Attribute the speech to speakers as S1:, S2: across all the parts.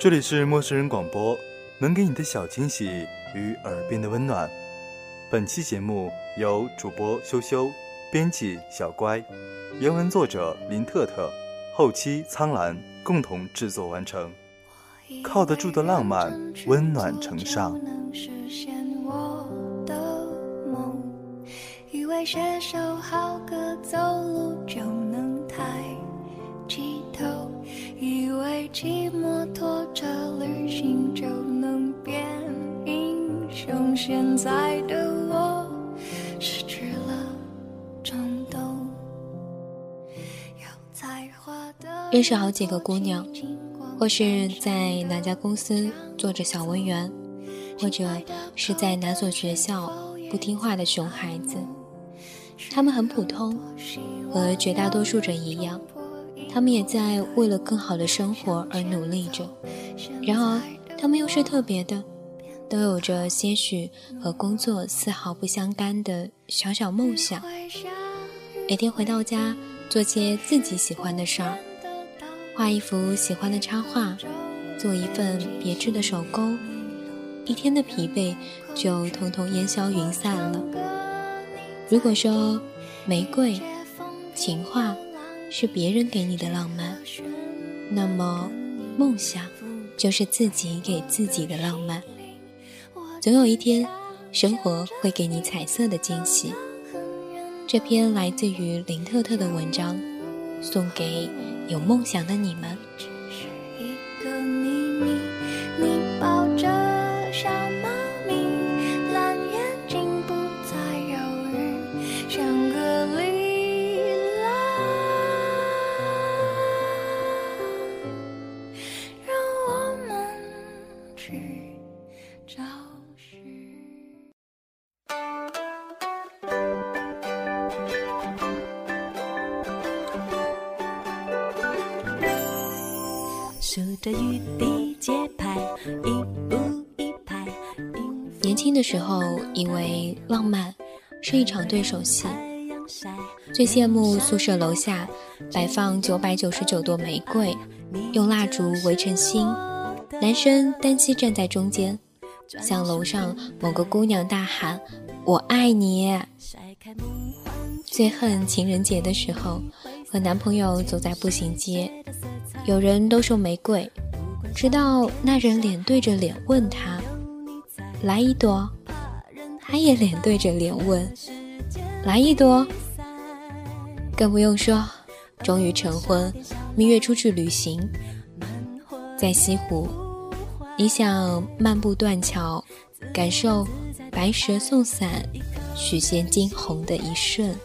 S1: 这里是陌生人广播，能给你的小惊喜与耳边的温暖。本期节目由主播羞羞、编辑小乖、原文作者林特特、后期苍兰共同制作完成。靠得住的浪漫，温暖呈上。以为写首好歌，走路就能抬骑摩托车旅行就能变英雄，现在的我失去了冲动。认识好几个姑娘，或是在哪家公司做着小文员，或者是在哪所学校不听话的熊孩子，他们很普通，和绝大多数人一样。他们也在为了更好的生活而努力着，然而他们又是特别的，都有着些许和工作丝毫不相干的小小梦想。每天回到家，做些自己喜欢的事儿，画一幅喜欢的插画，做一份别致的手工，一天的疲惫就统统烟消云散了。如果说玫瑰、情话。是别人给你的浪漫，那么梦想就是自己给自己的浪漫。总有一天，生活会给你彩色的惊喜。这篇来自于林特特的文章，送给有梦想的你们。年轻的时候，以为浪漫是一场对手戏，最羡慕宿舍楼下摆放九百九十九朵玫瑰，用蜡烛围成心，男生单膝站在中间，向楼上某个姑娘大喊“我爱你”。最恨情人节的时候，和男朋友走在步行街，有人都送玫瑰。直到那人脸对着脸问他：“来一朵。”他也脸对着脸问：“来一朵。”更不用说，终于成婚，蜜月出去旅行，在西湖，你想漫步断桥，感受白蛇送伞，许仙惊鸿的一瞬。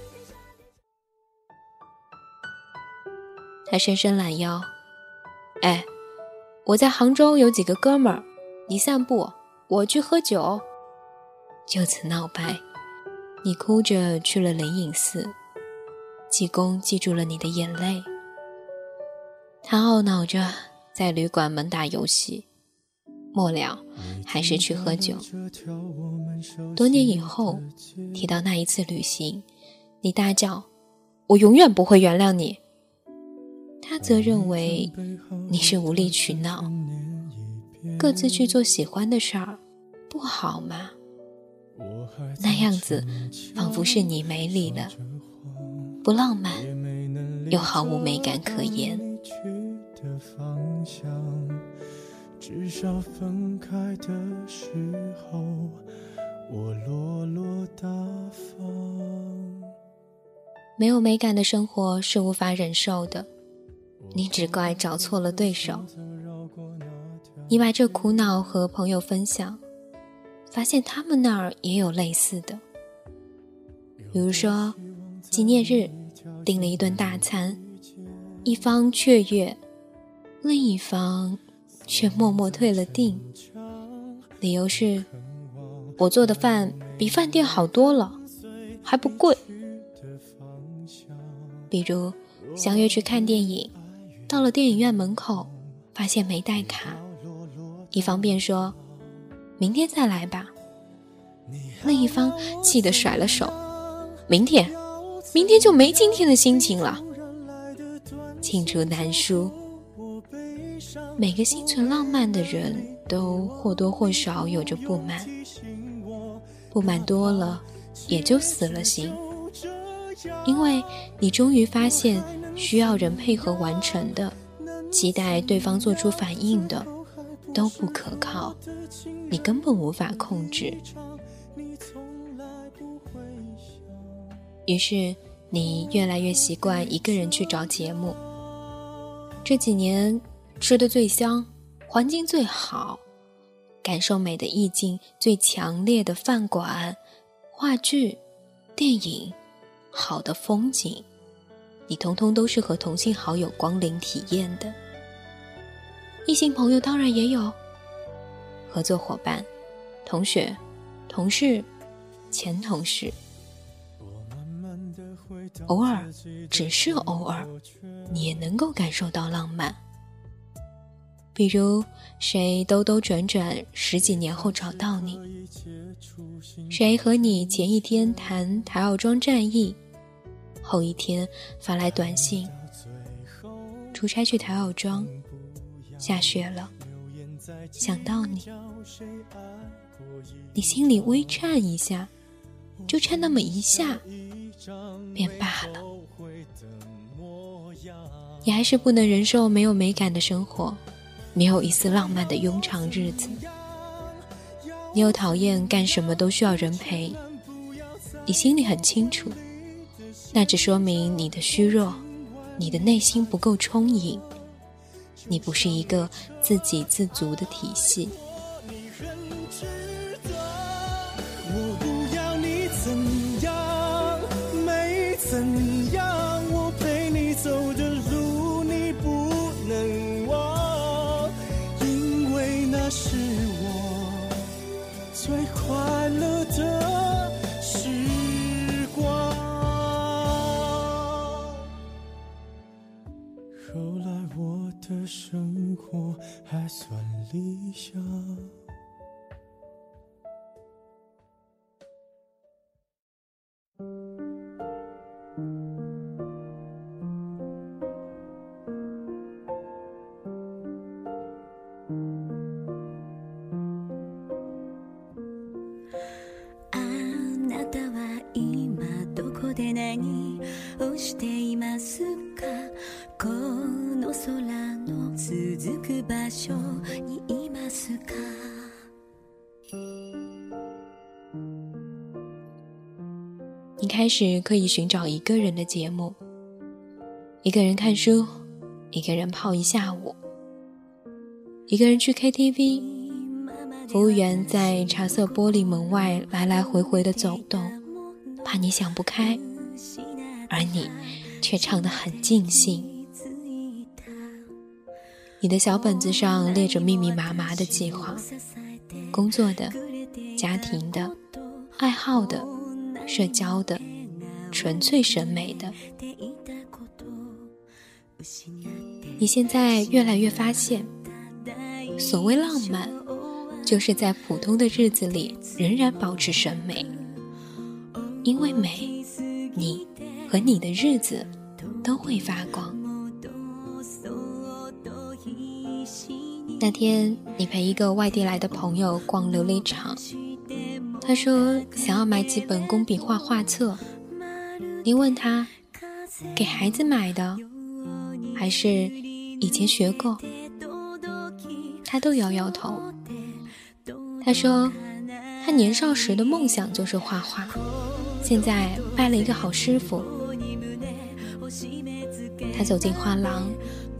S1: 他伸伸懒腰，哎。我在杭州有几个哥们儿，你散步，我去喝酒，就此闹掰。你哭着去了灵隐寺，济公记住了你的眼泪。他懊恼着在旅馆门打游戏，末了还是去喝酒。多年以后提到那一次旅行，你大叫：“我永远不会原谅你。”他则认为你是无理取闹，各自去做喜欢的事儿，不好吗？那样子仿佛是你没理了，不浪漫，又毫无美感可言。至少分开的时候，我落落大方。没有美感的生活是无法忍受的。你只怪找错了对手，你把这苦恼和朋友分享，发现他们那儿也有类似的。比如说纪念日订了一顿大餐，一方雀跃，另一方却默默退了订，理由是我做的饭比饭店好多了，还不贵。比如相约去看电影，到了电影院门口，发现没带卡，一方便说明天再来吧，另一方气得甩了手。明天，明天就没今天的心情了。罄竹难书。每个心存浪漫的人都或多或少有着不满，不满多了，也就死了心。因为你终于发现，需要人配合完成的，期待对方做出反应的，都不可靠，你根本无法控制。于是，你越来越习惯一个人去找节目。这几年吃的最香，环境最好，感受美的意境最强烈的饭馆、话剧、电影、好的风景，你通通都是和同性好友光临体验的。异性朋友当然也有，合作伙伴、同学、同事、前同事。偶尔，只是偶尔，你也能够感受到浪漫。比如，谁兜兜转转十几年后找到你，谁和你前一天谈台奥庄战役，后一天发来短信：出差去台奥庄，下雪了，想到你，你心里微颤一下，就颤那么一下。便罢了，你还是不能忍受没有美感的生活，没有一丝浪漫的庸常日子。你又讨厌干什么都需要人陪，你心里很清楚，那只说明你的虚弱，你的内心不够充盈，你不是一个自给自足的体系。后来我的生活还算理想。どこで何をしています。你开始可以寻找一个人的节目，一个人看书，一个人泡一下午，一个人去 KTV，服务员在茶色玻璃门外来来回回的走动，怕你想不开，而你却唱得很尽兴。你的小本子上列着密密麻麻的计划，工作的、家庭的、爱好的。社交的，纯粹审美的。你现在越来越发现，所谓浪漫，就是在普通的日子里仍然保持审美。因为美，你和你的日子都会发光。那天，你陪一个外地来的朋友逛琉璃厂。他说想要买几本工笔画画册，你问他给孩子买的，还是以前学过？他都摇摇头。他说他年少时的梦想就是画画，现在拜了一个好师傅。他走进画廊，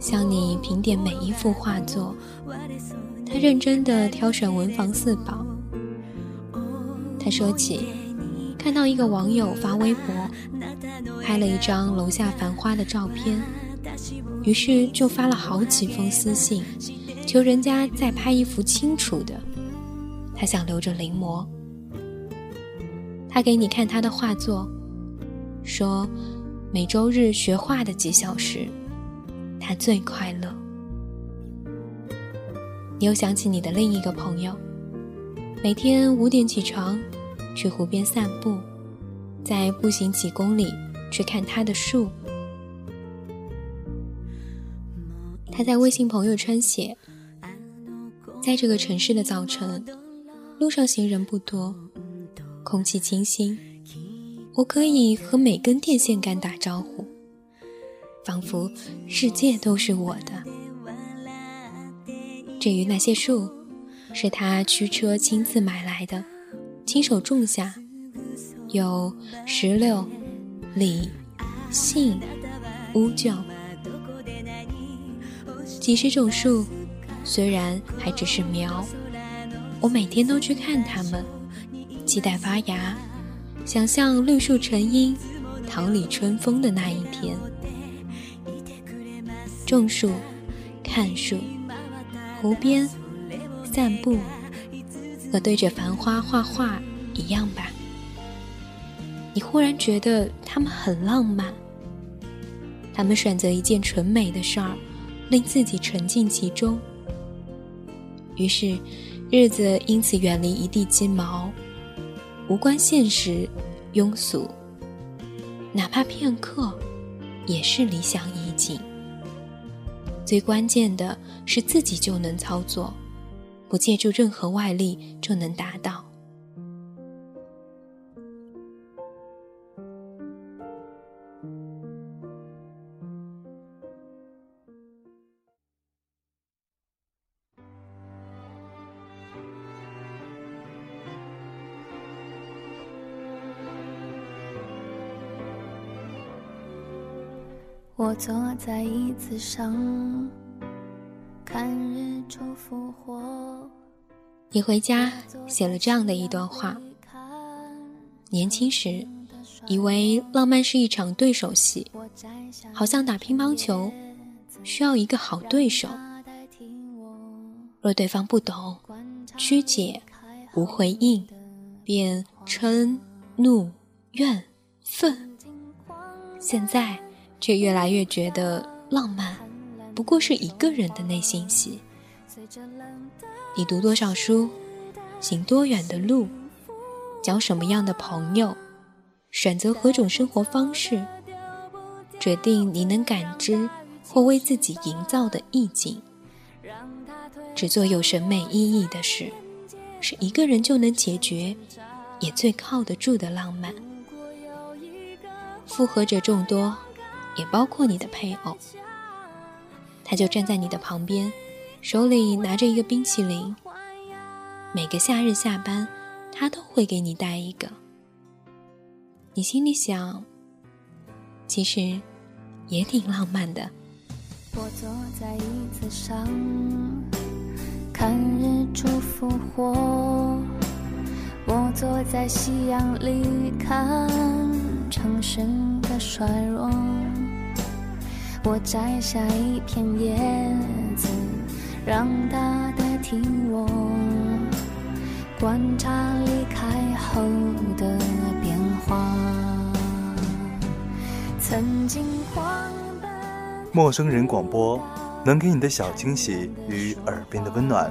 S1: 向你评点每一幅画作，他认真地挑选文房四宝。他说起，看到一个网友发微博，拍了一张楼下繁花的照片，于是就发了好几封私信，求人家再拍一幅清楚的。他想留着临摹。他给你看他的画作，说每周日学画的几小时，他最快乐。你又想起你的另一个朋友，每天五点起床，去湖边散步，再步行几公里去看他的树。他在微信朋友圈写，在这个城市的早晨，路上行人不多。空气清新，我可以和每根电线杆打招呼，仿佛世界都是我的。至于那些树，是他驱车亲自买来的，亲手种下，有石榴、李、杏、乌桕，几十种树，虽然还只是苗，我每天都去看它们。期待发芽，想象绿树成荫、桃李春风的那一天。种树、看树、湖边散步，和对着繁花画画一样吧。你忽然觉得他们很浪漫，他们选择一件纯美的事儿，令自己沉浸其中。于是，日子因此远离一地鸡毛。无关现实，庸俗，哪怕片刻，也是理想意境。最关键的是自己就能操作，不借助任何外力就能达到。我坐在椅子上看日出复活。你回家写了这样的一段话：年轻时以为浪漫是一场对手戏，好像打乒乓球需要一个好对手。若对方不懂、曲解、无回应，便嗔、怒、怨、愤。现在。却越来越觉得浪漫，不过是一个人的内心戏。你读多少书，行多远的路，交什么样的朋友，选择何种生活方式，决定你能感知或为自己营造的意境。只做有审美意义的事，是一个人就能解决，也最靠得住的浪漫。复合者众多。也包括你的配偶，他就站在你的旁边，手里拿着一个冰淇淋。每个夏日下班，他都会给你带一个。你心里想，其实也挺浪漫的。我坐在椅子上，看日出复活。我坐在夕阳里，看城市的衰弱。我摘下一片叶子，让它代替我观察离开后的变化。曾经狂奔。
S2: 陌生人广播，能给你的小惊喜与耳边的温暖。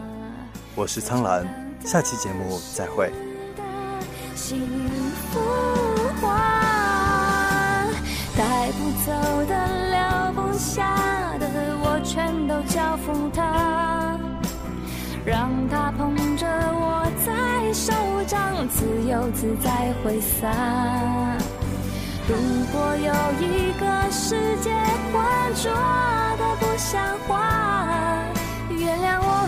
S2: 我是苍兰，下期节目再会。幸福带不走的。掌，自由自在挥洒。如果有一个世界浑浊的不像话，原谅我